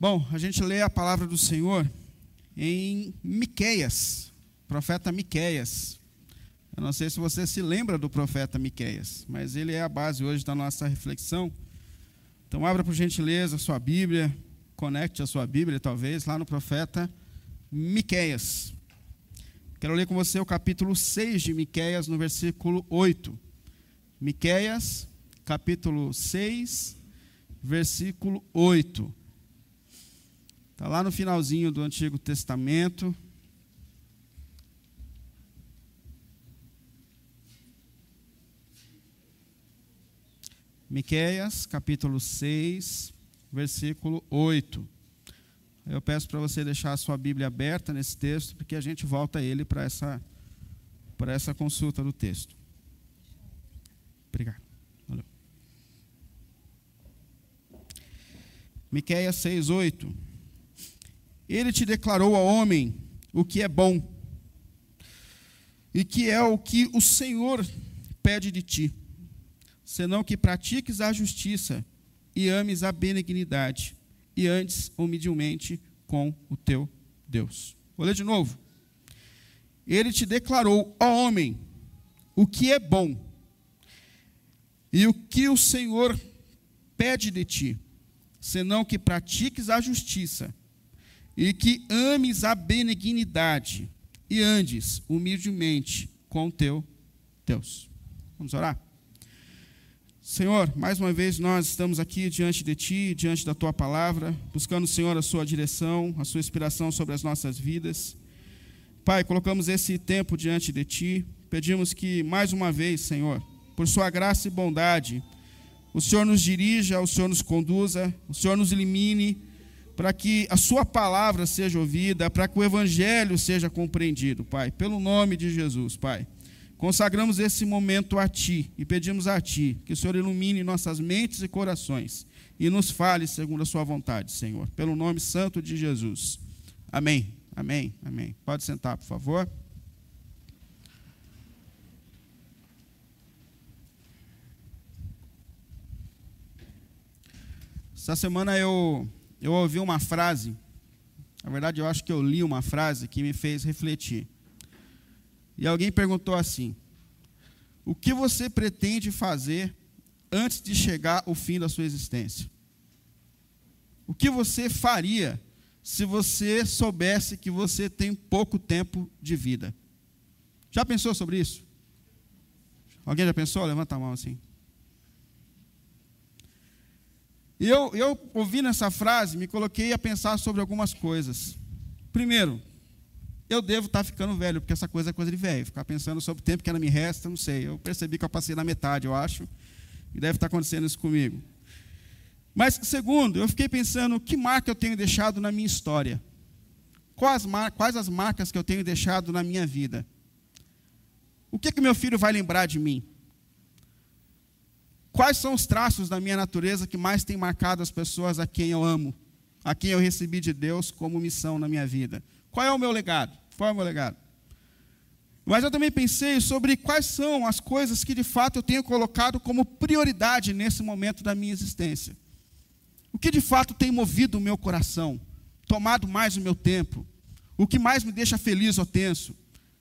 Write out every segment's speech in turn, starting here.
Bom, a gente lê a palavra do Senhor em Miqueias, profeta Miqueias. Eu não sei se você se lembra do profeta Miqueias, mas ele é a base hoje da nossa reflexão. Então abra por gentileza a sua Bíblia, conecte a sua Bíblia talvez lá no profeta Miqueias. Quero ler com você o capítulo 6 de Miqueias no versículo 8. Miqueias, capítulo 6, versículo 8. Está lá no finalzinho do Antigo Testamento. Miqueias, capítulo 6, versículo 8. Eu peço para você deixar a sua Bíblia aberta nesse texto, porque a gente volta ele para essa, essa consulta do texto. Obrigado. Valeu. Miqueias 6, 8. Ele te declarou ao homem o que é bom e que é o que o Senhor pede de ti, senão que pratiques a justiça e ames a benignidade e andes humildemente com o teu Deus. Vou ler de novo. Ele te declarou ao homem o que é bom e o que o Senhor pede de ti, senão que pratiques a justiça e que ames a benignidade e andes humildemente com o teu Deus. Vamos orar? Senhor, mais uma vez nós estamos aqui diante de Ti, diante da Tua palavra, buscando, Senhor, a Sua direção, a Sua inspiração sobre as nossas vidas. Pai, colocamos esse tempo diante de Ti, pedimos que, mais uma vez, Senhor, por Sua graça e bondade, o Senhor nos dirija, o Senhor nos conduza, o Senhor nos elimine para que a Sua palavra seja ouvida, para que o Evangelho seja compreendido, Pai, pelo nome de Jesus, Pai. Consagramos esse momento a Ti e pedimos a Ti que o Senhor ilumine nossas mentes e corações e nos fale segundo a Sua vontade, Senhor, pelo nome santo de Jesus. Amém, amém, amém. Pode sentar, por favor. Essa semana eu eu ouvi uma frase, na verdade eu acho que eu li uma frase que me fez refletir. E alguém perguntou assim: O que você pretende fazer antes de chegar o fim da sua existência? O que você faria se você soubesse que você tem pouco tempo de vida? Já pensou sobre isso? Alguém já pensou? Levanta a mão assim. E eu, eu ouvindo essa frase, me coloquei a pensar sobre algumas coisas. Primeiro, eu devo estar ficando velho, porque essa coisa é coisa de velho. Ficar pensando sobre o tempo que ainda me resta, não sei. Eu percebi que eu passei na metade, eu acho. E deve estar acontecendo isso comigo. Mas, segundo, eu fiquei pensando, que marca eu tenho deixado na minha história? Quais, mar quais as marcas que eu tenho deixado na minha vida? O que, que meu filho vai lembrar de mim? Quais são os traços da minha natureza que mais têm marcado as pessoas a quem eu amo, a quem eu recebi de Deus como missão na minha vida? Qual é o meu legado? Qual é o meu legado? Mas eu também pensei sobre quais são as coisas que de fato eu tenho colocado como prioridade nesse momento da minha existência. O que de fato tem movido o meu coração, tomado mais o meu tempo, o que mais me deixa feliz ou tenso?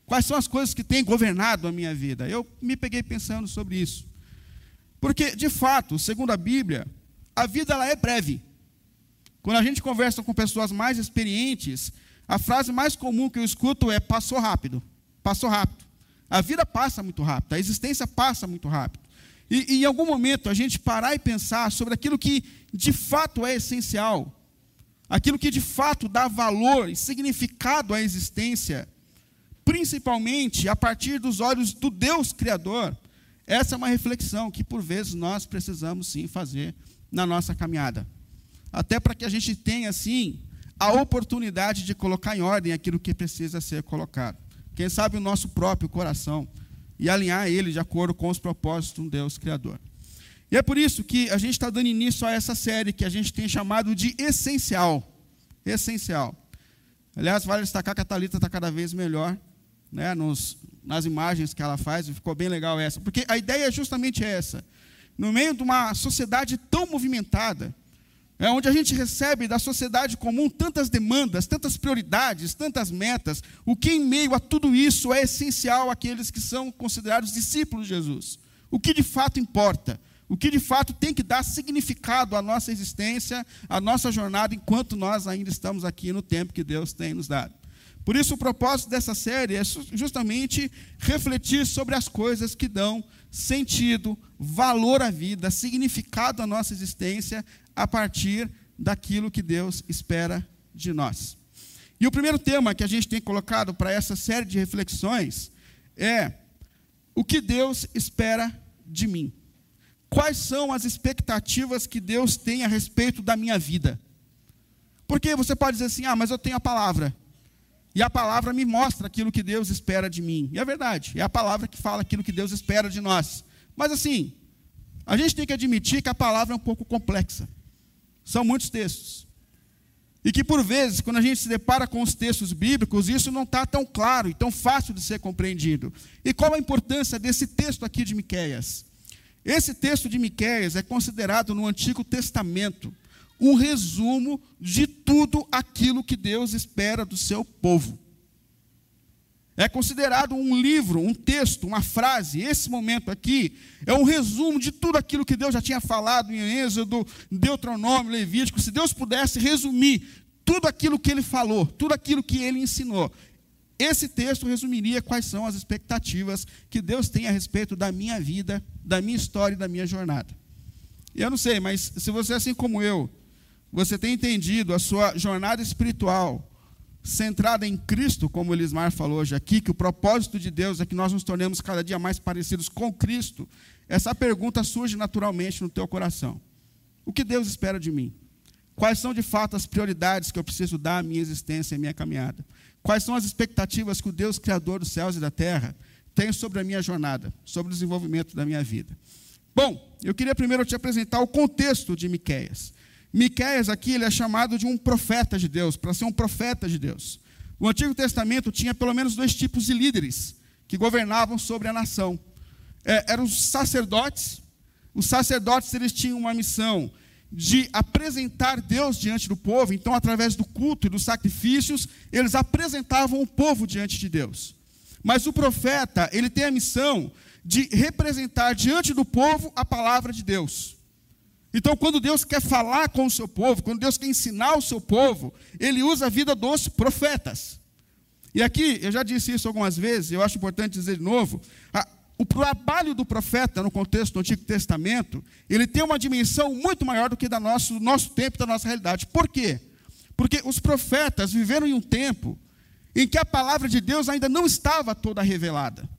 Quais são as coisas que têm governado a minha vida? Eu me peguei pensando sobre isso. Porque, de fato, segundo a Bíblia, a vida ela é breve. Quando a gente conversa com pessoas mais experientes, a frase mais comum que eu escuto é: passou rápido, passou rápido. A vida passa muito rápido, a existência passa muito rápido. E, e em algum momento a gente parar e pensar sobre aquilo que de fato é essencial, aquilo que de fato dá valor e significado à existência, principalmente a partir dos olhos do Deus Criador, essa é uma reflexão que, por vezes, nós precisamos sim fazer na nossa caminhada. Até para que a gente tenha, assim, a oportunidade de colocar em ordem aquilo que precisa ser colocado. Quem sabe o nosso próprio coração e alinhar ele de acordo com os propósitos de um Deus Criador. E é por isso que a gente está dando início a essa série que a gente tem chamado de Essencial. Essencial. Aliás, vale destacar que a Thalita está cada vez melhor né, nos, nas imagens que ela faz, ficou bem legal essa, porque a ideia é justamente essa. No meio de uma sociedade tão movimentada, é onde a gente recebe da sociedade comum tantas demandas, tantas prioridades, tantas metas, o que em meio a tudo isso é essencial àqueles que são considerados discípulos de Jesus. O que de fato importa, o que de fato tem que dar significado à nossa existência, à nossa jornada, enquanto nós ainda estamos aqui no tempo que Deus tem nos dado. Por isso, o propósito dessa série é justamente refletir sobre as coisas que dão sentido, valor à vida, significado à nossa existência, a partir daquilo que Deus espera de nós. E o primeiro tema que a gente tem colocado para essa série de reflexões é o que Deus espera de mim. Quais são as expectativas que Deus tem a respeito da minha vida? Porque você pode dizer assim: ah, mas eu tenho a palavra. E a palavra me mostra aquilo que Deus espera de mim. E é verdade, é a palavra que fala aquilo que Deus espera de nós. Mas assim, a gente tem que admitir que a palavra é um pouco complexa. São muitos textos. E que por vezes, quando a gente se depara com os textos bíblicos, isso não está tão claro e tão fácil de ser compreendido. E qual a importância desse texto aqui de Miquéias? Esse texto de Miquéias é considerado no Antigo Testamento um resumo de tudo aquilo que Deus espera do seu povo. É considerado um livro, um texto, uma frase. Esse momento aqui é um resumo de tudo aquilo que Deus já tinha falado em Êxodo, Deuteronômio, Levítico. Se Deus pudesse resumir tudo aquilo que ele falou, tudo aquilo que ele ensinou, esse texto resumiria quais são as expectativas que Deus tem a respeito da minha vida, da minha história e da minha jornada. Eu não sei, mas se você, assim como eu, você tem entendido a sua jornada espiritual, centrada em Cristo, como o Elismar falou hoje aqui, que o propósito de Deus é que nós nos tornemos cada dia mais parecidos com Cristo, essa pergunta surge naturalmente no teu coração. O que Deus espera de mim? Quais são de fato as prioridades que eu preciso dar à minha existência e à minha caminhada? Quais são as expectativas que o Deus Criador dos céus e da terra tem sobre a minha jornada, sobre o desenvolvimento da minha vida? Bom, eu queria primeiro te apresentar o contexto de Miqueias. Miqueias aqui ele é chamado de um profeta de Deus, para ser um profeta de Deus. O Antigo Testamento tinha pelo menos dois tipos de líderes que governavam sobre a nação. É, eram os sacerdotes. Os sacerdotes eles tinham uma missão de apresentar Deus diante do povo. Então, através do culto e dos sacrifícios, eles apresentavam o povo diante de Deus. Mas o profeta ele tem a missão de representar diante do povo a palavra de Deus. Então, quando Deus quer falar com o seu povo, quando Deus quer ensinar o seu povo, ele usa a vida dos profetas. E aqui, eu já disse isso algumas vezes, eu acho importante dizer de novo, a, o trabalho do profeta no contexto do Antigo Testamento, ele tem uma dimensão muito maior do que da nosso, do nosso tempo e da nossa realidade. Por quê? Porque os profetas viveram em um tempo em que a palavra de Deus ainda não estava toda revelada.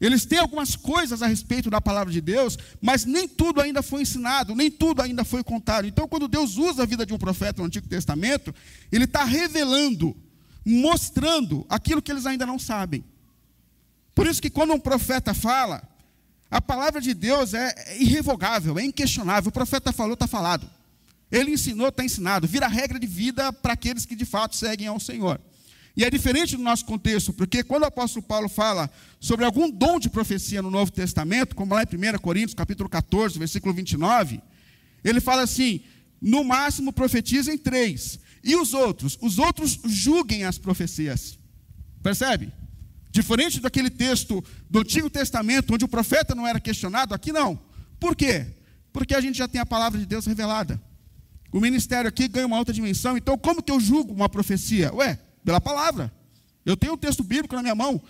Eles têm algumas coisas a respeito da palavra de Deus, mas nem tudo ainda foi ensinado, nem tudo ainda foi contado. Então, quando Deus usa a vida de um profeta no Antigo Testamento, Ele está revelando, mostrando aquilo que eles ainda não sabem. Por isso que quando um profeta fala, a palavra de Deus é irrevogável, é inquestionável. O profeta falou, está falado. Ele ensinou, está ensinado. Vira regra de vida para aqueles que de fato seguem ao Senhor. E é diferente do nosso contexto, porque quando o apóstolo Paulo fala sobre algum dom de profecia no Novo Testamento, como lá em 1 Coríntios, capítulo 14, versículo 29, ele fala assim: no máximo profetizem três, e os outros? Os outros julguem as profecias. Percebe? Diferente daquele texto do Antigo Testamento, onde o profeta não era questionado, aqui não. Por quê? Porque a gente já tem a palavra de Deus revelada. O ministério aqui ganha uma outra dimensão, então como que eu julgo uma profecia? Ué, pela palavra. Eu tenho o texto bíblico na minha mão.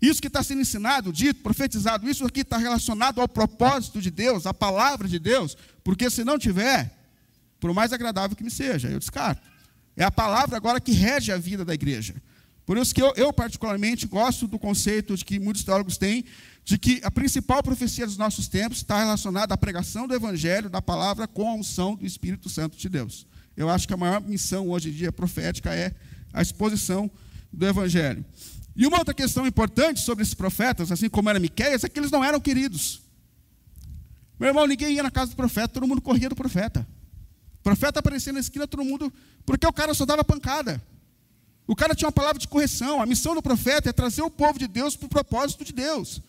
Isso que está sendo ensinado, dito, profetizado, isso aqui está relacionado ao propósito de Deus, à palavra de Deus, porque se não tiver, por mais agradável que me seja, eu descarto. É a palavra agora que rege a vida da igreja. Por isso que eu, eu, particularmente, gosto do conceito de que muitos teólogos têm, de que a principal profecia dos nossos tempos está relacionada à pregação do Evangelho, da palavra, com a unção do Espírito Santo de Deus. Eu acho que a maior missão hoje em dia profética é a exposição do Evangelho. E uma outra questão importante sobre esses profetas, assim como era Miqueias, é que eles não eram queridos. Meu irmão, ninguém ia na casa do profeta, todo mundo corria do profeta. O profeta aparecia na esquina, todo mundo. Porque o cara só dava pancada. O cara tinha uma palavra de correção. A missão do profeta é trazer o povo de Deus para o propósito de Deus.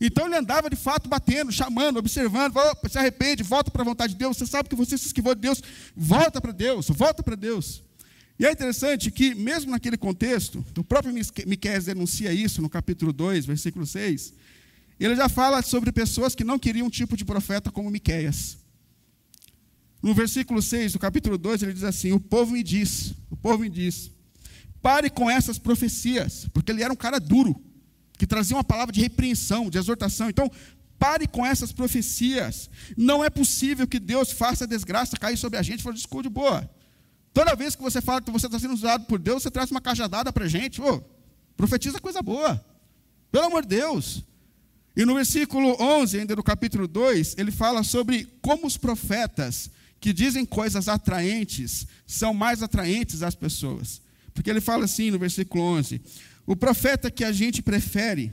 Então ele andava de fato batendo, chamando, observando, se arrepende, volta para a vontade de Deus. Você sabe que você se esquivou de Deus, volta para Deus, volta para Deus. E é interessante que, mesmo naquele contexto, o próprio Miqueias denuncia isso no capítulo 2, versículo 6. Ele já fala sobre pessoas que não queriam um tipo de profeta como Miqueias. No versículo 6 do capítulo 2, ele diz assim: O povo me diz, o povo me diz, pare com essas profecias, porque ele era um cara duro, que trazia uma palavra de repreensão, de exortação. Então, pare com essas profecias. Não é possível que Deus faça a desgraça cair sobre a gente. Falou, de boa. Toda vez que você fala que você está sendo usado por Deus, você traz uma cajadada para a gente. Oh, profetiza coisa boa. Pelo amor de Deus. E no versículo 11, ainda do capítulo 2, ele fala sobre como os profetas que dizem coisas atraentes são mais atraentes às pessoas. Porque ele fala assim no versículo 11: O profeta que a gente prefere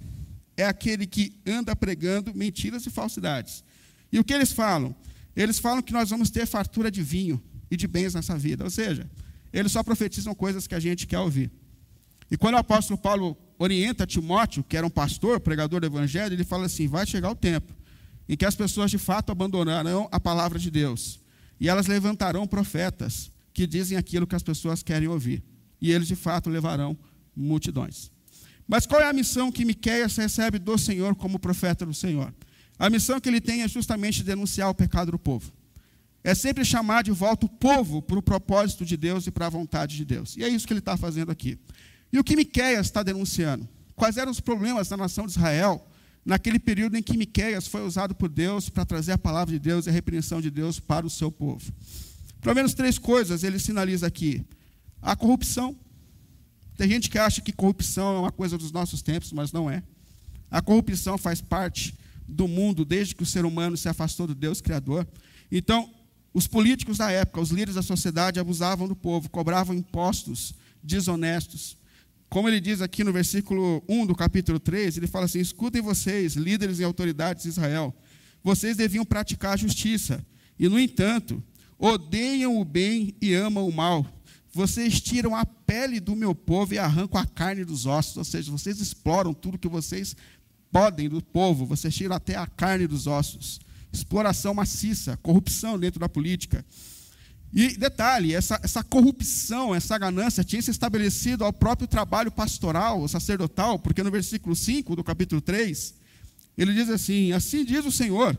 é aquele que anda pregando mentiras e falsidades. E o que eles falam? Eles falam que nós vamos ter fartura de vinho e de bens nessa vida. Ou seja, eles só profetizam coisas que a gente quer ouvir. E quando o apóstolo Paulo orienta Timóteo, que era um pastor, pregador do evangelho, ele fala assim: vai chegar o tempo em que as pessoas de fato abandonarão a palavra de Deus. E elas levantarão profetas que dizem aquilo que as pessoas querem ouvir. E eles de fato levarão multidões. Mas qual é a missão que Miqueias recebe do Senhor como profeta do Senhor? A missão que ele tem é justamente denunciar o pecado do povo é sempre chamar de volta o povo para o propósito de Deus e para a vontade de Deus. E é isso que ele está fazendo aqui. E o que Miqueias está denunciando? Quais eram os problemas da nação de Israel naquele período em que Miqueias foi usado por Deus para trazer a palavra de Deus e a repreensão de Deus para o seu povo? Pelo menos três coisas ele sinaliza aqui. A corrupção. Tem gente que acha que corrupção é uma coisa dos nossos tempos, mas não é. A corrupção faz parte do mundo desde que o ser humano se afastou do Deus Criador. Então, os políticos da época, os líderes da sociedade, abusavam do povo, cobravam impostos desonestos. Como ele diz aqui no versículo 1 do capítulo 3, ele fala assim: Escutem vocês, líderes e autoridades de Israel, vocês deviam praticar a justiça, e, no entanto, odeiam o bem e amam o mal. Vocês tiram a pele do meu povo e arrancam a carne dos ossos, ou seja, vocês exploram tudo que vocês podem do povo, vocês tiram até a carne dos ossos exploração maciça, corrupção dentro da política. E detalhe, essa, essa corrupção, essa ganância tinha se estabelecido ao próprio trabalho pastoral, sacerdotal, porque no versículo 5 do capítulo 3, ele diz assim: Assim diz o Senhor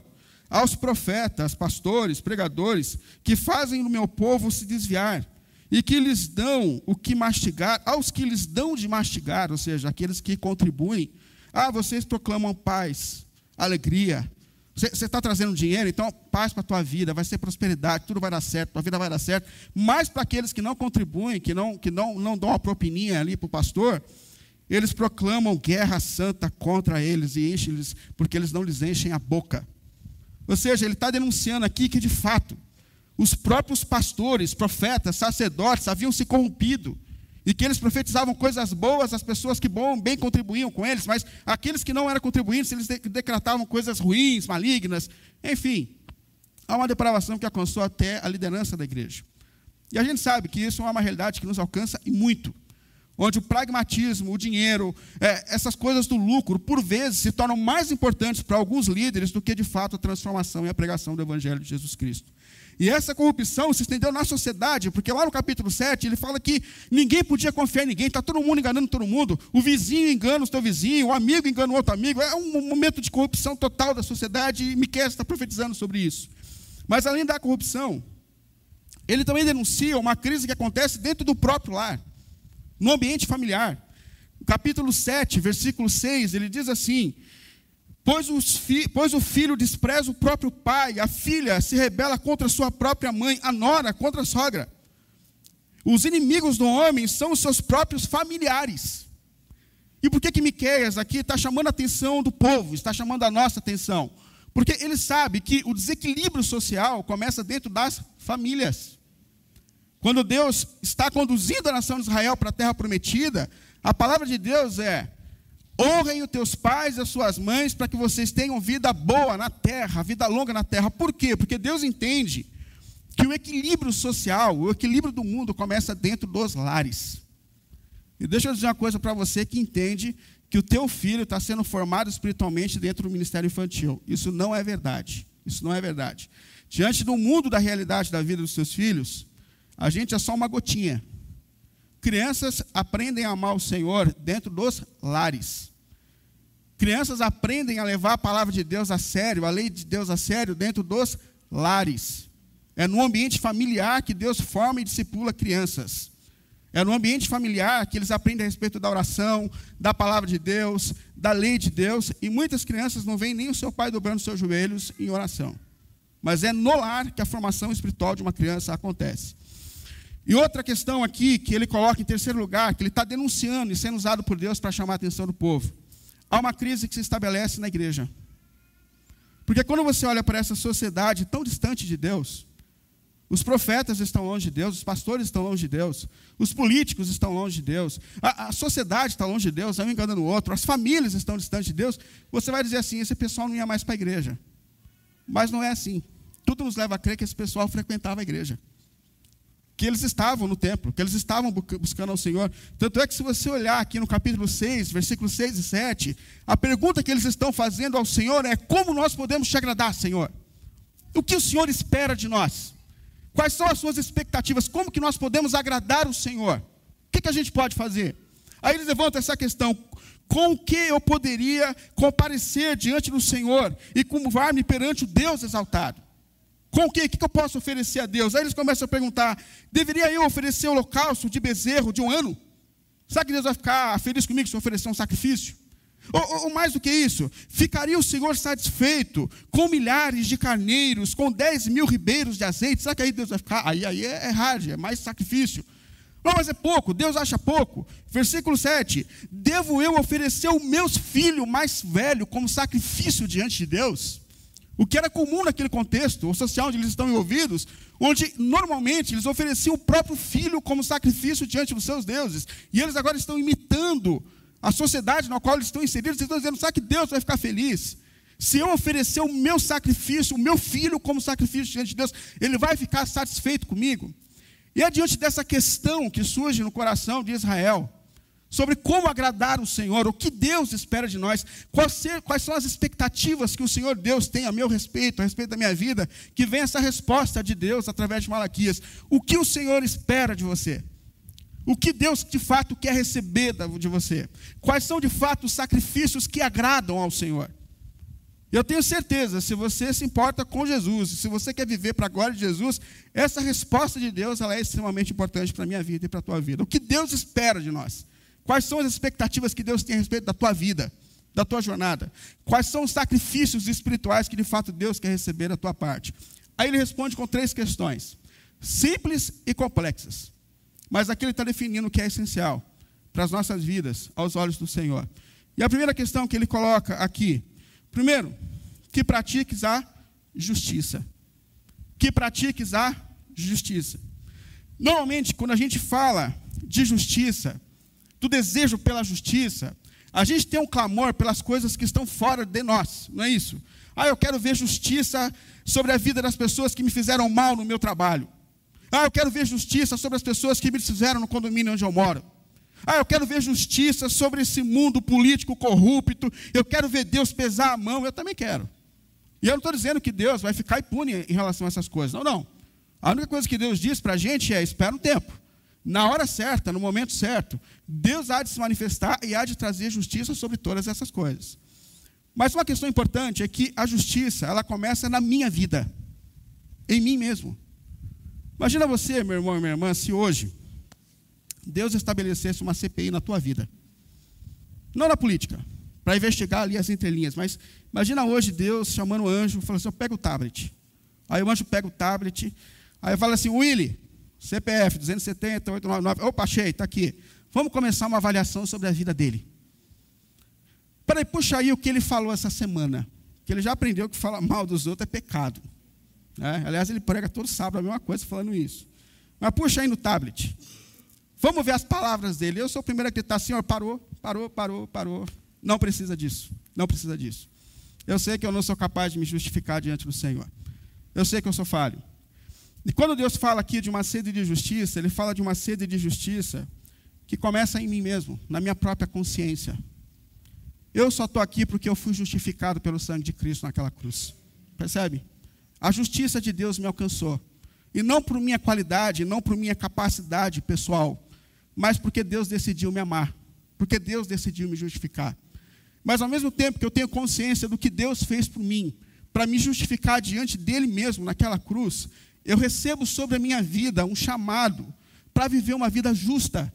aos profetas, pastores, pregadores, que fazem o meu povo se desviar, e que lhes dão o que mastigar, aos que lhes dão de mastigar, ou seja, aqueles que contribuem, ah, vocês proclamam paz, alegria, você está trazendo dinheiro, então paz para a tua vida, vai ser prosperidade, tudo vai dar certo, tua vida vai dar certo. Mas para aqueles que não contribuem, que não, que não, não dão uma propininha ali para o pastor, eles proclamam guerra santa contra eles e enchem-lhes, porque eles não lhes enchem a boca. Ou seja, ele está denunciando aqui que, de fato, os próprios pastores, profetas, sacerdotes haviam se corrompido e que eles profetizavam coisas boas às pessoas que bom, bem contribuíam com eles, mas aqueles que não eram contribuintes, eles decretavam coisas ruins, malignas, enfim. Há uma depravação que alcançou até a liderança da igreja. E a gente sabe que isso é uma realidade que nos alcança e muito. Onde o pragmatismo, o dinheiro, é, essas coisas do lucro, por vezes, se tornam mais importantes para alguns líderes do que, de fato, a transformação e a pregação do Evangelho de Jesus Cristo. E essa corrupção se estendeu na sociedade, porque lá no capítulo 7 ele fala que ninguém podia confiar em ninguém, está todo mundo enganando todo mundo, o vizinho engana o seu vizinho, o amigo engana o outro amigo, é um momento de corrupção total da sociedade e Miquel está profetizando sobre isso. Mas além da corrupção, ele também denuncia uma crise que acontece dentro do próprio lar, no ambiente familiar. Capítulo 7, versículo 6, ele diz assim: Pois, fi, pois, o filho despreza o próprio pai, a filha se rebela contra sua própria mãe, a nora contra a sogra. Os inimigos do homem são os seus próprios familiares. E por que que Miqueias aqui está chamando a atenção do povo, está chamando a nossa atenção? Porque ele sabe que o desequilíbrio social começa dentro das famílias. Quando Deus está conduzindo a nação de Israel para a terra prometida, a palavra de Deus é: Honrem os teus pais e as suas mães para que vocês tenham vida boa na terra, vida longa na terra. Por quê? Porque Deus entende que o equilíbrio social, o equilíbrio do mundo começa dentro dos lares. E deixa eu dizer uma coisa para você que entende que o teu filho está sendo formado espiritualmente dentro do ministério infantil. Isso não é verdade. Isso não é verdade. Diante do mundo da realidade da vida dos seus filhos, a gente é só uma gotinha. Crianças aprendem a amar o Senhor dentro dos lares. Crianças aprendem a levar a palavra de Deus a sério, a lei de Deus a sério dentro dos lares. É no ambiente familiar que Deus forma e discipula crianças. É no ambiente familiar que eles aprendem a respeito da oração, da palavra de Deus, da lei de Deus. E muitas crianças não veem nem o seu pai dobrando seus joelhos em oração. Mas é no lar que a formação espiritual de uma criança acontece. E outra questão aqui, que ele coloca em terceiro lugar, que ele está denunciando e sendo usado por Deus para chamar a atenção do povo. Há uma crise que se estabelece na igreja. Porque quando você olha para essa sociedade tão distante de Deus, os profetas estão longe de Deus, os pastores estão longe de Deus, os políticos estão longe de Deus, a, a sociedade está longe de Deus, um enganando o outro, as famílias estão distantes de Deus. Você vai dizer assim: esse pessoal não ia mais para a igreja. Mas não é assim. Tudo nos leva a crer que esse pessoal frequentava a igreja. Que eles estavam no templo, que eles estavam buscando ao Senhor. Tanto é que, se você olhar aqui no capítulo 6, versículos 6 e 7, a pergunta que eles estão fazendo ao Senhor é: como nós podemos te agradar, Senhor? O que o Senhor espera de nós? Quais são as suas expectativas? Como que nós podemos agradar o Senhor? O que, que a gente pode fazer? Aí eles levantam essa questão: com o que eu poderia comparecer diante do Senhor e curvar-me perante o Deus exaltado? Com o que? O que eu posso oferecer a Deus? Aí eles começam a perguntar: deveria eu oferecer holocausto de bezerro de um ano? Será que Deus vai ficar feliz comigo se eu oferecer um sacrifício? Ou, ou, mais do que isso, ficaria o Senhor satisfeito com milhares de carneiros, com 10 mil ribeiros de azeite? Será que aí Deus vai ficar? Aí, aí é, é hard, é mais sacrifício. Não, mas é pouco, Deus acha pouco. Versículo 7: Devo eu oferecer o meu filho mais velho como sacrifício diante de Deus? O que era comum naquele contexto o social onde eles estão envolvidos, onde normalmente eles ofereciam o próprio filho como sacrifício diante dos seus deuses. E eles agora estão imitando a sociedade na qual eles estão inseridos, eles estão dizendo: será que Deus vai ficar feliz? Se eu oferecer o meu sacrifício, o meu filho como sacrifício diante de Deus, ele vai ficar satisfeito comigo? E é diante dessa questão que surge no coração de Israel, sobre como agradar o Senhor, o que Deus espera de nós, quais, ser, quais, são as expectativas que o Senhor Deus tem a meu respeito, a respeito da minha vida, que vem essa resposta de Deus através de Malaquias. O que o Senhor espera de você? O que Deus de fato quer receber de você? Quais são de fato os sacrifícios que agradam ao Senhor? Eu tenho certeza, se você se importa com Jesus, se você quer viver para a glória de Jesus, essa resposta de Deus ela é extremamente importante para a minha vida e para a tua vida. O que Deus espera de nós? Quais são as expectativas que Deus tem a respeito da tua vida, da tua jornada? Quais são os sacrifícios espirituais que de fato Deus quer receber da tua parte? Aí ele responde com três questões, simples e complexas. Mas aqui ele está definindo o que é essencial para as nossas vidas, aos olhos do Senhor. E a primeira questão que ele coloca aqui, primeiro, que pratiques a justiça. Que pratiques a justiça. Normalmente, quando a gente fala de justiça, do desejo pela justiça, a gente tem um clamor pelas coisas que estão fora de nós, não é isso? Ah, eu quero ver justiça sobre a vida das pessoas que me fizeram mal no meu trabalho. Ah, eu quero ver justiça sobre as pessoas que me fizeram no condomínio onde eu moro. Ah, eu quero ver justiça sobre esse mundo político corrupto. Eu quero ver Deus pesar a mão. Eu também quero. E eu não estou dizendo que Deus vai ficar impune em relação a essas coisas. Não, não. A única coisa que Deus diz para a gente é: espera um tempo. Na hora certa, no momento certo, Deus há de se manifestar e há de trazer justiça sobre todas essas coisas. Mas uma questão importante é que a justiça, ela começa na minha vida, em mim mesmo. Imagina você, meu irmão e minha irmã, se hoje Deus estabelecesse uma CPI na tua vida. Não na política, para investigar ali as entrelinhas, mas imagina hoje Deus chamando o anjo, falando assim: pega o tablet. Aí o anjo pega o tablet, aí fala assim: Willy, CPF 270, 899, opa, achei, está aqui. Vamos começar uma avaliação sobre a vida dele. Peraí, puxa aí o que ele falou essa semana. Que ele já aprendeu que falar mal dos outros é pecado. É, aliás, ele prega todo sábado a mesma coisa falando isso. Mas puxa aí no tablet. Vamos ver as palavras dele. Eu sou o primeiro a gritar, Senhor, parou, parou, parou, parou. Não precisa disso. Não precisa disso. Eu sei que eu não sou capaz de me justificar diante do Senhor. Eu sei que eu sou falho. E quando Deus fala aqui de uma sede de justiça, Ele fala de uma sede de justiça que começa em mim mesmo, na minha própria consciência. Eu só estou aqui porque eu fui justificado pelo sangue de Cristo naquela cruz. Percebe? A justiça de Deus me alcançou. E não por minha qualidade, não por minha capacidade pessoal, mas porque Deus decidiu me amar. Porque Deus decidiu me justificar. Mas ao mesmo tempo que eu tenho consciência do que Deus fez por mim, para me justificar diante dele mesmo naquela cruz, eu recebo sobre a minha vida um chamado para viver uma vida justa.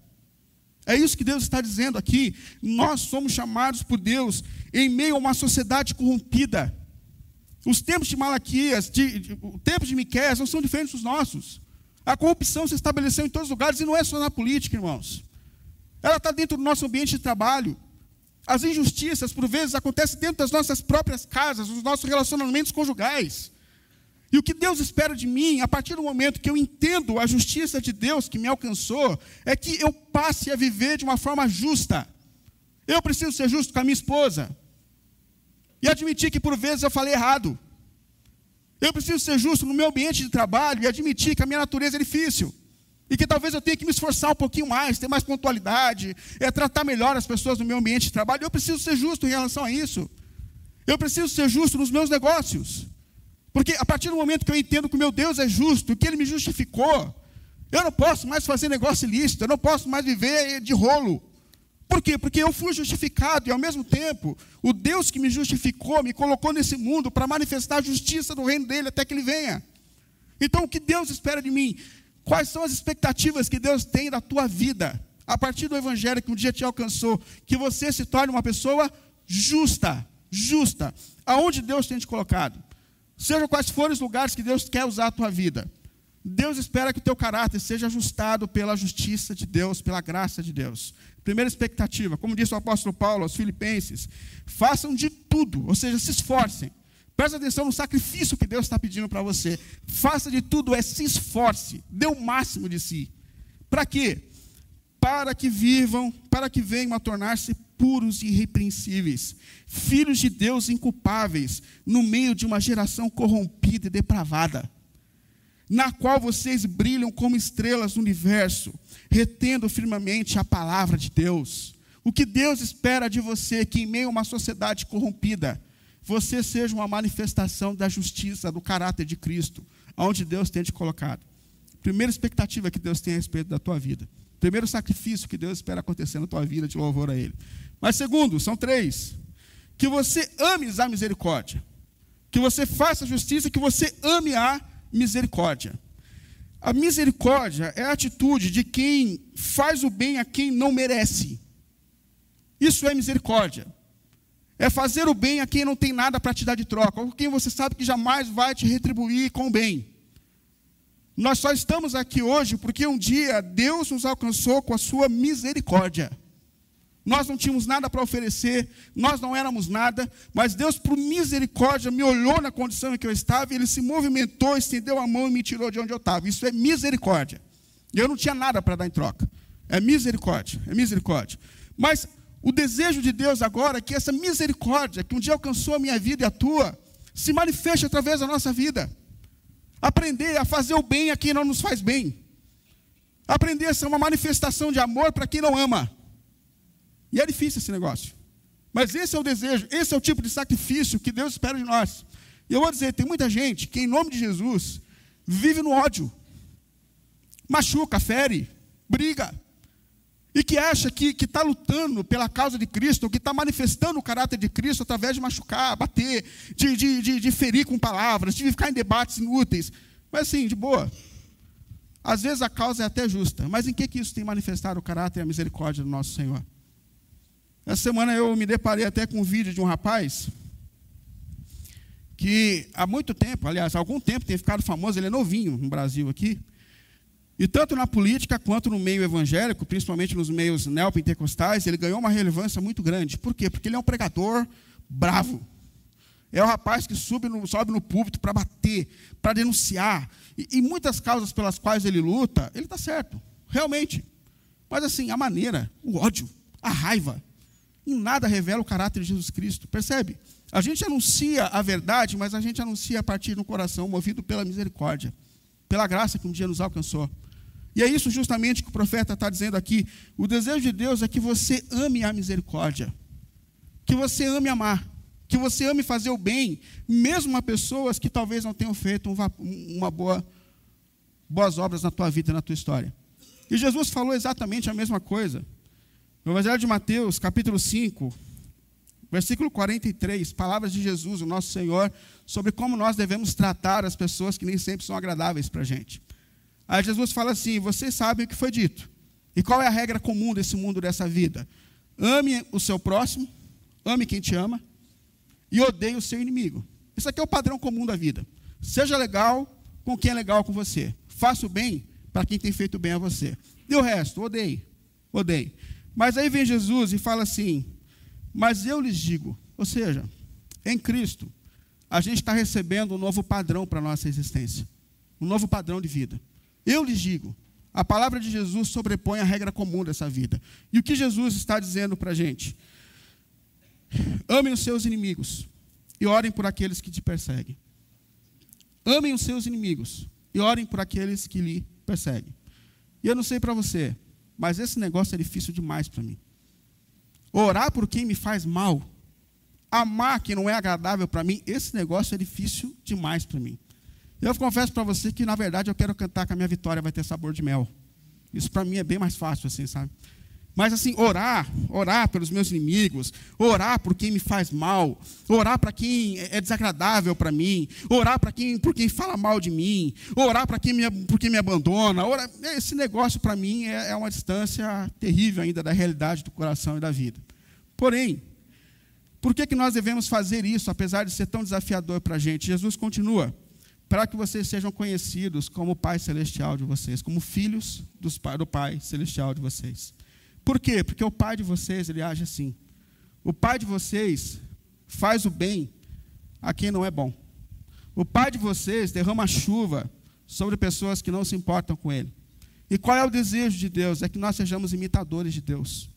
É isso que Deus está dizendo aqui. Nós somos chamados por Deus em meio a uma sociedade corrompida. Os tempos de Malaquias, de, de, os tempos de Miqueias não são diferentes dos nossos. A corrupção se estabeleceu em todos os lugares e não é só na política, irmãos. Ela está dentro do nosso ambiente de trabalho. As injustiças, por vezes, acontecem dentro das nossas próprias casas, nos nossos relacionamentos conjugais. E o que Deus espera de mim, a partir do momento que eu entendo a justiça de Deus que me alcançou, é que eu passe a viver de uma forma justa. Eu preciso ser justo com a minha esposa. E admitir que por vezes eu falei errado. Eu preciso ser justo no meu ambiente de trabalho e admitir que a minha natureza é difícil. E que talvez eu tenha que me esforçar um pouquinho mais, ter mais pontualidade, é tratar melhor as pessoas no meu ambiente de trabalho. Eu preciso ser justo em relação a isso. Eu preciso ser justo nos meus negócios. Porque a partir do momento que eu entendo que o meu Deus é justo, que Ele me justificou, eu não posso mais fazer negócio ilícito, eu não posso mais viver de rolo. Por quê? Porque eu fui justificado e ao mesmo tempo, o Deus que me justificou me colocou nesse mundo para manifestar a justiça do reino dele até que ele venha. Então, o que Deus espera de mim? Quais são as expectativas que Deus tem da tua vida? A partir do evangelho que um dia te alcançou, que você se torne uma pessoa justa, justa. Aonde Deus tem te colocado? Seja quais forem os lugares que Deus quer usar a tua vida. Deus espera que o teu caráter seja ajustado pela justiça de Deus, pela graça de Deus. Primeira expectativa, como disse o apóstolo Paulo aos Filipenses, façam de tudo, ou seja, se esforcem. Presta atenção no sacrifício que Deus está pedindo para você. Faça de tudo, é se esforce, dê o máximo de si. Para quê? Para que vivam, para que venham a tornar-se puros e irrepreensíveis, filhos de Deus inculpáveis, no meio de uma geração corrompida e depravada, na qual vocês brilham como estrelas no universo, retendo firmemente a palavra de Deus. O que Deus espera de você é que, em meio a uma sociedade corrompida, você seja uma manifestação da justiça, do caráter de Cristo, aonde Deus tem te colocado. Primeira expectativa que Deus tem a respeito da tua vida. Primeiro sacrifício que Deus espera acontecer na tua vida de louvor a Ele. Mas segundo, são três. Que você ame a misericórdia. Que você faça justiça, que você ame a misericórdia. A misericórdia é a atitude de quem faz o bem a quem não merece. Isso é misericórdia. É fazer o bem a quem não tem nada para te dar de troca, ou quem você sabe que jamais vai te retribuir com o bem. Nós só estamos aqui hoje porque um dia Deus nos alcançou com a sua misericórdia. Nós não tínhamos nada para oferecer, nós não éramos nada, mas Deus, por misericórdia, me olhou na condição em que eu estava, e Ele se movimentou, estendeu a mão e me tirou de onde eu estava. Isso é misericórdia. Eu não tinha nada para dar em troca. É misericórdia, é misericórdia. Mas o desejo de Deus agora é que essa misericórdia, que um dia alcançou a minha vida e a tua, se manifeste através da nossa vida. Aprender a fazer o bem a quem não nos faz bem. Aprender a ser uma manifestação de amor para quem não ama. E é difícil esse negócio. Mas esse é o desejo, esse é o tipo de sacrifício que Deus espera de nós. E eu vou dizer, tem muita gente que, em nome de Jesus, vive no ódio, machuca, fere, briga, e que acha que está lutando pela causa de Cristo, ou que está manifestando o caráter de Cristo através de machucar, bater, de, de, de, de ferir com palavras, de ficar em debates inúteis. Mas assim, de boa. Às vezes a causa é até justa, mas em que, que isso tem manifestado o caráter e a misericórdia do nosso Senhor? Essa semana eu me deparei até com um vídeo de um rapaz que há muito tempo, aliás, há algum tempo tem ficado famoso, ele é novinho no Brasil aqui. E tanto na política quanto no meio evangélico, principalmente nos meios neopentecostais, ele ganhou uma relevância muito grande. Por quê? Porque ele é um pregador bravo. É o rapaz que sobe no, sobe no púlpito para bater, para denunciar. E, e, muitas causas pelas quais ele luta, ele está certo, realmente. Mas assim, a maneira, o ódio, a raiva, em nada revela o caráter de Jesus Cristo. Percebe? A gente anuncia a verdade, mas a gente anuncia a partir do coração movido pela misericórdia, pela graça que um dia nos alcançou. E é isso justamente que o profeta está dizendo aqui. O desejo de Deus é que você ame a misericórdia, que você ame amar, que você ame fazer o bem, mesmo a pessoas que talvez não tenham feito uma boa, boas obras na tua vida, na tua história. E Jesus falou exatamente a mesma coisa. No Evangelho de Mateus, capítulo 5, versículo 43, palavras de Jesus, o nosso Senhor, sobre como nós devemos tratar as pessoas que nem sempre são agradáveis para a gente. Aí Jesus fala assim: vocês sabem o que foi dito. E qual é a regra comum desse mundo, dessa vida? Ame o seu próximo, ame quem te ama, e odeie o seu inimigo. Isso aqui é o padrão comum da vida. Seja legal com quem é legal com você. Faça o bem para quem tem feito bem a você. E o resto, odeie. Odeie. Mas aí vem Jesus e fala assim: Mas eu lhes digo, ou seja, em Cristo, a gente está recebendo um novo padrão para a nossa existência. Um novo padrão de vida. Eu lhes digo, a palavra de Jesus sobrepõe a regra comum dessa vida. E o que Jesus está dizendo para a gente? Amem os seus inimigos e orem por aqueles que te perseguem. Amem os seus inimigos e orem por aqueles que lhe perseguem. E eu não sei para você, mas esse negócio é difícil demais para mim. Orar por quem me faz mal, amar quem não é agradável para mim, esse negócio é difícil demais para mim. Eu confesso para você que, na verdade, eu quero cantar que a minha vitória vai ter sabor de mel. Isso para mim é bem mais fácil, assim, sabe? Mas assim, orar, orar pelos meus inimigos, orar por quem me faz mal, orar para quem é desagradável para mim, orar para quem por quem fala mal de mim, orar para quem me, por quem me abandona, orar, esse negócio para mim é, é uma distância terrível ainda da realidade do coração e da vida. Porém, por que, que nós devemos fazer isso, apesar de ser tão desafiador para a gente? Jesus continua para que vocês sejam conhecidos como Pai Celestial de vocês, como filhos do Pai Celestial de vocês. Por quê? Porque o Pai de vocês, ele age assim. O Pai de vocês faz o bem a quem não é bom. O Pai de vocês derrama chuva sobre pessoas que não se importam com Ele. E qual é o desejo de Deus? É que nós sejamos imitadores de Deus.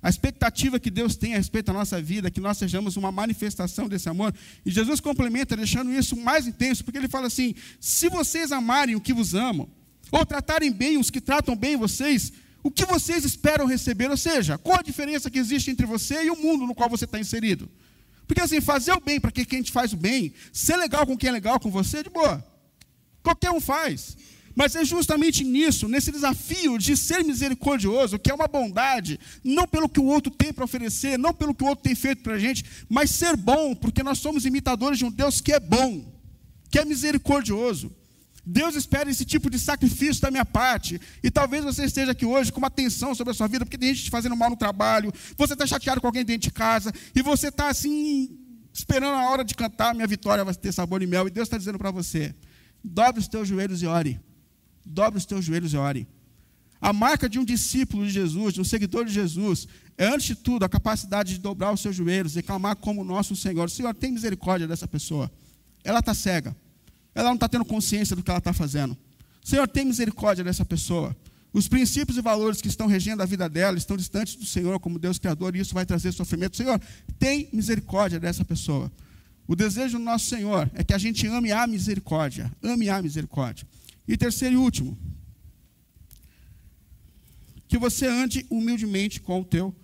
A expectativa que Deus tem a respeito da nossa vida é que nós sejamos uma manifestação desse amor. E Jesus complementa, deixando isso mais intenso, porque ele fala assim: se vocês amarem o que vos amam, ou tratarem bem os que tratam bem vocês, o que vocês esperam receber? Ou seja, qual a diferença que existe entre você e o mundo no qual você está inserido? Porque assim, fazer o bem para quem te faz o bem, ser legal com quem é legal com você, de boa. Qualquer um faz. Mas é justamente nisso, nesse desafio de ser misericordioso, que é uma bondade, não pelo que o outro tem para oferecer, não pelo que o outro tem feito para a gente, mas ser bom, porque nós somos imitadores de um Deus que é bom, que é misericordioso. Deus espera esse tipo de sacrifício da minha parte. E talvez você esteja aqui hoje com uma tensão sobre a sua vida, porque tem gente te fazendo mal no trabalho, você está chateado com alguém dentro de casa, e você está assim, esperando a hora de cantar, minha vitória vai ter sabor e mel. E Deus está dizendo para você: dobre os teus joelhos e ore. Dobre os teus joelhos e ore. A marca de um discípulo de Jesus, de um seguidor de Jesus, é, antes de tudo, a capacidade de dobrar os seus joelhos e clamar como nosso Senhor. Senhor, tem misericórdia dessa pessoa. Ela está cega. Ela não está tendo consciência do que ela está fazendo. Senhor, tem misericórdia dessa pessoa. Os princípios e valores que estão regendo a vida dela estão distantes do Senhor como Deus Criador, e isso vai trazer sofrimento. Senhor, tem misericórdia dessa pessoa. O desejo do nosso Senhor é que a gente ame a misericórdia. Ame a misericórdia. E terceiro e último, que você ande humildemente com o teu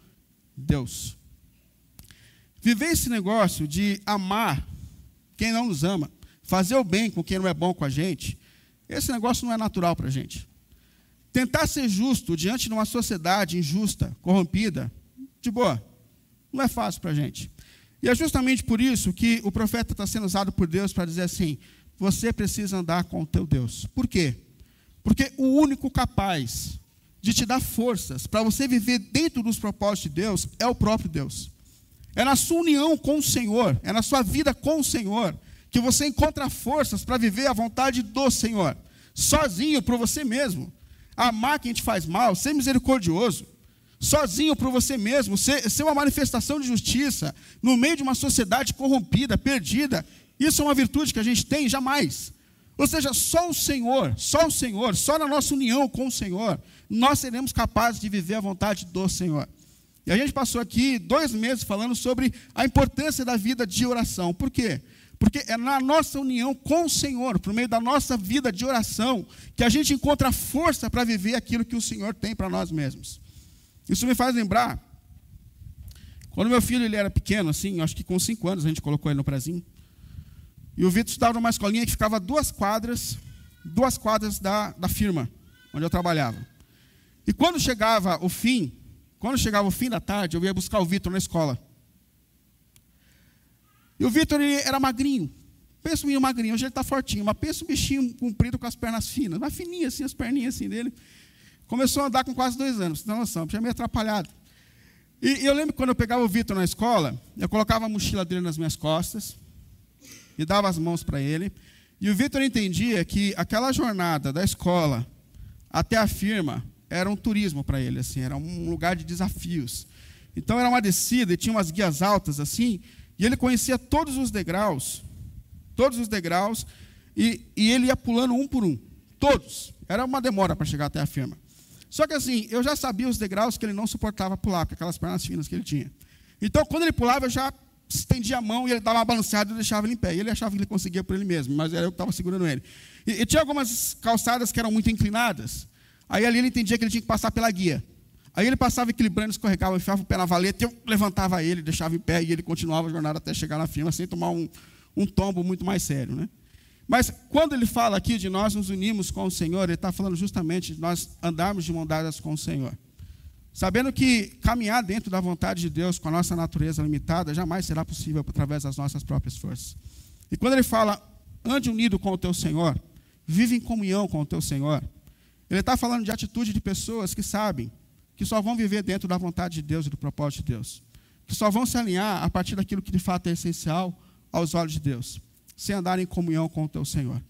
Deus. Viver esse negócio de amar quem não nos ama, fazer o bem com quem não é bom com a gente, esse negócio não é natural para a gente. Tentar ser justo diante de uma sociedade injusta, corrompida, de boa, não é fácil para a gente. E é justamente por isso que o profeta está sendo usado por Deus para dizer assim: você precisa andar com o teu Deus. Por quê? Porque o único capaz de te dar forças para você viver dentro dos propósitos de Deus é o próprio Deus. É na sua união com o Senhor, é na sua vida com o Senhor, que você encontra forças para viver a vontade do Senhor. Sozinho por você mesmo. Amar quem te faz mal, ser misericordioso. Sozinho por você mesmo, ser, ser uma manifestação de justiça no meio de uma sociedade corrompida, perdida, isso é uma virtude que a gente tem? Jamais. Ou seja, só o Senhor, só o Senhor, só na nossa união com o Senhor, nós seremos capazes de viver a vontade do Senhor. E a gente passou aqui dois meses falando sobre a importância da vida de oração. Por quê? Porque é na nossa união com o Senhor, por meio da nossa vida de oração, que a gente encontra força para viver aquilo que o Senhor tem para nós mesmos. Isso me faz lembrar Quando meu filho ele era pequeno, assim, acho que com cinco anos a gente colocou ele no prezinho. E o Vitor estudava numa escolinha que ficava duas quadras, duas quadras da, da firma onde eu trabalhava. E quando chegava o fim, quando chegava o fim da tarde, eu ia buscar o Vitor na escola. E o Vitor era magrinho. Pensa um magrinho, hoje ele está fortinho, mas pensa um bichinho comprido com as pernas finas, mas fininha assim, as perninhas assim dele. Começou a andar com quase dois anos, não noção, já meio atrapalhado. E eu lembro quando eu pegava o Vitor na escola, eu colocava a mochila dele nas minhas costas e dava as mãos para ele. E o Vitor entendia que aquela jornada da escola até a firma era um turismo para ele, assim, era um lugar de desafios. Então era uma descida e tinha umas guias altas assim, e ele conhecia todos os degraus, todos os degraus, e, e ele ia pulando um por um, todos. Era uma demora para chegar até a firma. Só que assim, eu já sabia os degraus que ele não suportava pular, com aquelas pernas finas que ele tinha. Então, quando ele pulava, eu já estendia a mão e ele dava uma balanceada e deixava ele em pé. E ele achava que ele conseguia por ele mesmo, mas era eu que estava segurando ele. E, e, tinha algumas calçadas que eram muito inclinadas. Aí ali ele entendia que ele tinha que passar pela guia. Aí ele passava equilibrando, escorregava, enfiava o pé na valeta, eu levantava ele, deixava em pé e ele continuava a jornada até chegar na firma, sem tomar um, um tombo muito mais sério. Né? Mas quando ele fala aqui de nós nos unimos com o Senhor, ele está falando justamente de nós andarmos de mão dadas com o Senhor. Sabendo que caminhar dentro da vontade de Deus com a nossa natureza limitada jamais será possível através das nossas próprias forças. E quando ele fala, ande unido com o teu Senhor, vive em comunhão com o teu Senhor, ele está falando de atitude de pessoas que sabem que só vão viver dentro da vontade de Deus e do propósito de Deus, que só vão se alinhar a partir daquilo que de fato é essencial aos olhos de Deus, sem andar em comunhão com o teu Senhor.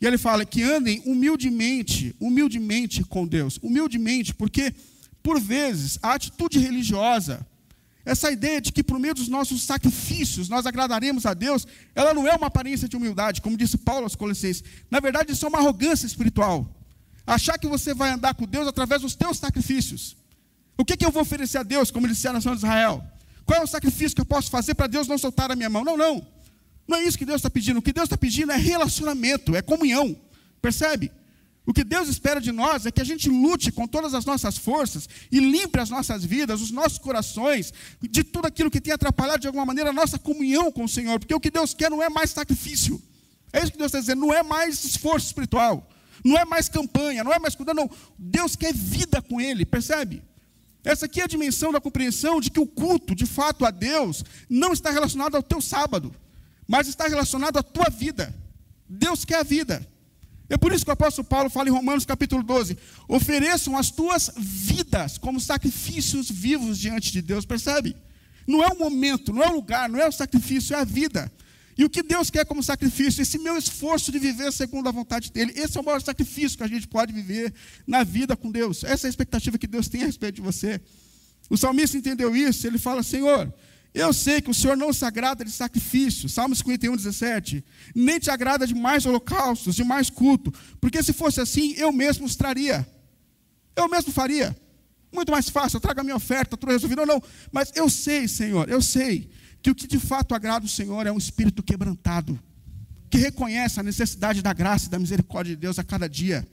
E ele fala que andem humildemente, humildemente com Deus, humildemente, porque por vezes a atitude religiosa, essa ideia de que por meio dos nossos sacrifícios nós agradaremos a Deus, ela não é uma aparência de humildade, como disse Paulo aos Colossenses. Na verdade, isso é uma arrogância espiritual. Achar que você vai andar com Deus através dos teus sacrifícios. O que, que eu vou oferecer a Deus, como ele disse a nação de Israel? Qual é o sacrifício que eu posso fazer para Deus não soltar a minha mão? Não, não. Não é isso que Deus está pedindo. O que Deus está pedindo é relacionamento, é comunhão. Percebe? O que Deus espera de nós é que a gente lute com todas as nossas forças e limpe as nossas vidas, os nossos corações, de tudo aquilo que tem atrapalhado de alguma maneira a nossa comunhão com o Senhor. Porque o que Deus quer não é mais sacrifício. É isso que Deus está dizendo, não é mais esforço espiritual. Não é mais campanha, não é mais cuidar, não. Deus quer vida com ele, percebe? Essa aqui é a dimensão da compreensão de que o culto, de fato, a Deus, não está relacionado ao teu sábado, mas está relacionado à tua vida. Deus quer a vida. É por isso que o apóstolo Paulo fala em Romanos capítulo 12: ofereçam as tuas vidas como sacrifícios vivos diante de Deus, percebe? Não é o momento, não é o lugar, não é o sacrifício, é a vida. E o que Deus quer como sacrifício? Esse meu esforço de viver segundo a vontade dEle. Esse é o maior sacrifício que a gente pode viver na vida com Deus. Essa é a expectativa que Deus tem a respeito de você. O salmista entendeu isso, ele fala: Senhor, eu sei que o Senhor não se agrada de sacrifício. Salmo 51, 17. Nem te agrada de mais holocaustos, de mais culto. Porque se fosse assim, eu mesmo os traria. Eu mesmo faria. Muito mais fácil, eu trago a minha oferta, tudo resolvido. Não, não. Mas eu sei, Senhor, eu sei que o que de fato agrada o Senhor é um espírito quebrantado, que reconhece a necessidade da graça e da misericórdia de Deus a cada dia,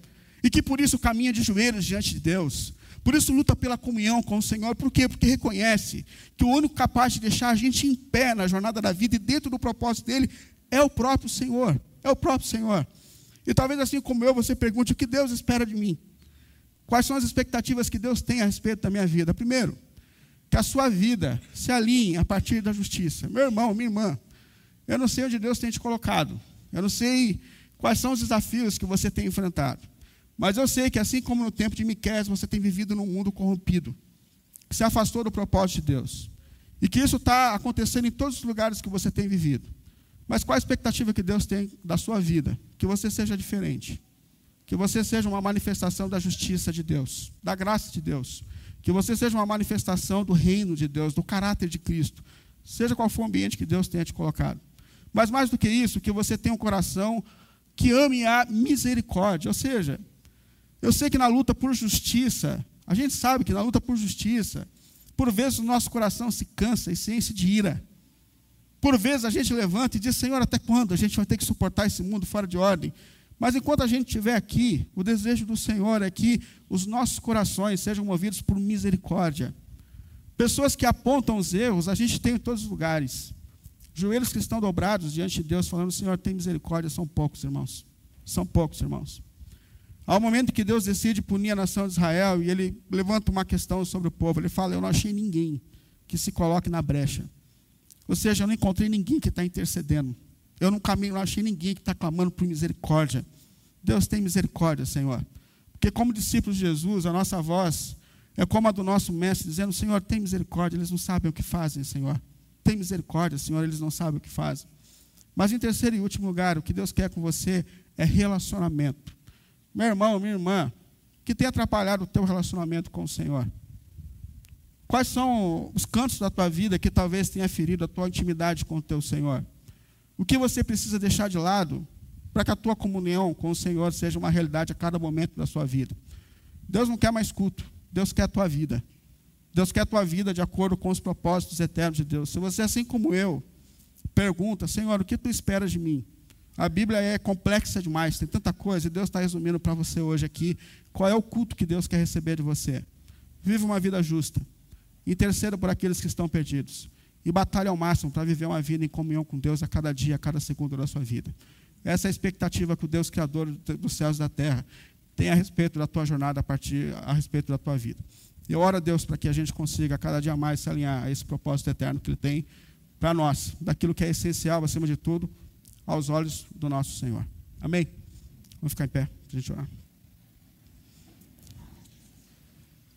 e que por isso caminha de joelhos diante de Deus. Por isso luta pela comunhão com o Senhor. Por quê? Porque reconhece que o único capaz de deixar a gente em pé na jornada da vida e dentro do propósito dele é o próprio Senhor. É o próprio Senhor. E talvez assim como eu, você pergunte o que Deus espera de mim. Quais são as expectativas que Deus tem a respeito da minha vida? Primeiro, que a sua vida se alinhe a partir da justiça. Meu irmão, minha irmã, eu não sei onde Deus tem te colocado. Eu não sei quais são os desafios que você tem enfrentado. Mas eu sei que assim como no tempo de Miqués, você tem vivido num mundo corrompido, que se afastou do propósito de Deus. E que isso está acontecendo em todos os lugares que você tem vivido. Mas qual a expectativa que Deus tem da sua vida? Que você seja diferente. Que você seja uma manifestação da justiça de Deus, da graça de Deus. Que você seja uma manifestação do reino de Deus, do caráter de Cristo, seja qual for o ambiente que Deus tenha te colocado. Mas mais do que isso, que você tenha um coração que ame a misericórdia. Ou seja, eu sei que na luta por justiça, a gente sabe que na luta por justiça, por vezes o nosso coração se cansa e se enche de ira. Por vezes a gente levanta e diz: Senhor, até quando a gente vai ter que suportar esse mundo fora de ordem? Mas enquanto a gente estiver aqui, o desejo do Senhor é que os nossos corações sejam movidos por misericórdia. Pessoas que apontam os erros, a gente tem em todos os lugares. Joelhos que estão dobrados diante de Deus, falando: Senhor, tem misericórdia. São poucos, irmãos. São poucos, irmãos. Há um momento que Deus decide punir a nação de Israel e ele levanta uma questão sobre o povo. Ele fala: Eu não achei ninguém que se coloque na brecha. Ou seja, eu não encontrei ninguém que está intercedendo. Eu no caminho não achei ninguém que está clamando por misericórdia. Deus tem misericórdia, Senhor. Porque, como discípulos de Jesus, a nossa voz é como a do nosso mestre, dizendo: Senhor, tem misericórdia. Eles não sabem o que fazem, Senhor. Tem misericórdia, Senhor, eles não sabem o que fazem. Mas em terceiro e último lugar, o que Deus quer com você é relacionamento. Meu irmão, minha irmã, que tem atrapalhado o teu relacionamento com o Senhor? Quais são os cantos da tua vida que talvez tenha ferido a tua intimidade com o teu Senhor? O que você precisa deixar de lado para que a tua comunhão com o Senhor seja uma realidade a cada momento da sua vida? Deus não quer mais culto, Deus quer a tua vida. Deus quer a tua vida de acordo com os propósitos eternos de Deus. Se você, assim como eu, pergunta, Senhor, o que tu esperas de mim? A Bíblia é complexa demais, tem tanta coisa, e Deus está resumindo para você hoje aqui qual é o culto que Deus quer receber de você. Viva uma vida justa, interceda por aqueles que estão perdidos, e batalhe ao máximo para viver uma vida em comunhão com Deus a cada dia, a cada segundo da sua vida. Essa é a expectativa que o Deus Criador dos céus e da terra tem a respeito da tua jornada, a partir a respeito da tua vida. Eu oro a Deus para que a gente consiga cada dia mais se alinhar a esse propósito eterno que Ele tem para nós, daquilo que é essencial, acima de tudo, aos olhos do nosso Senhor. Amém? Vamos ficar em pé para a gente orar.